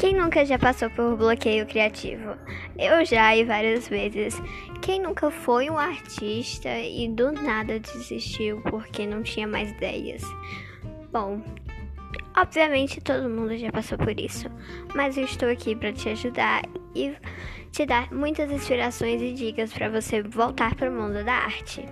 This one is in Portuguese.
Quem nunca já passou por bloqueio criativo? Eu já e várias vezes. Quem nunca foi um artista e do nada desistiu porque não tinha mais ideias? Bom, obviamente todo mundo já passou por isso, mas eu estou aqui para te ajudar e te dar muitas inspirações e dicas para você voltar para o mundo da arte.